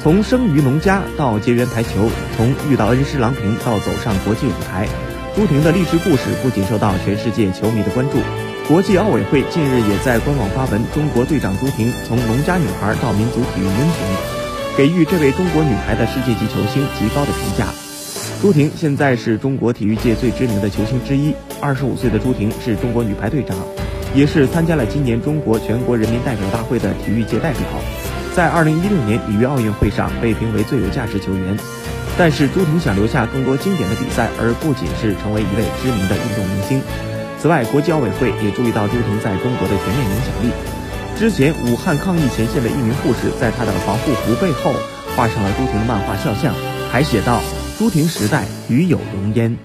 从生于农家到结缘台球，从遇到恩师郎平到走上国际舞台，朱婷的励志故事不仅受到全世界球迷的关注，国际奥委会近日也在官网发文：中国队长朱婷从农家女孩到民族体育英雄，给予这位中国女排的世界级球星极高的评价。朱婷现在是中国体育界最知名的球星之一。二十五岁的朱婷是中国女排队长，也是参加了今年中国全国人民代表大会的体育界代表。在二零一六年里约奥运会上被评为最有价值球员。但是朱婷想留下更多经典的比赛，而不仅是成为一位知名的运动明星。此外，国际奥委会也注意到朱婷在中国的全面影响力。之前，武汉抗疫前线的一名护士在她的防护服背后画上了朱婷的漫画肖像，还写道。朱婷时代，与有荣焉。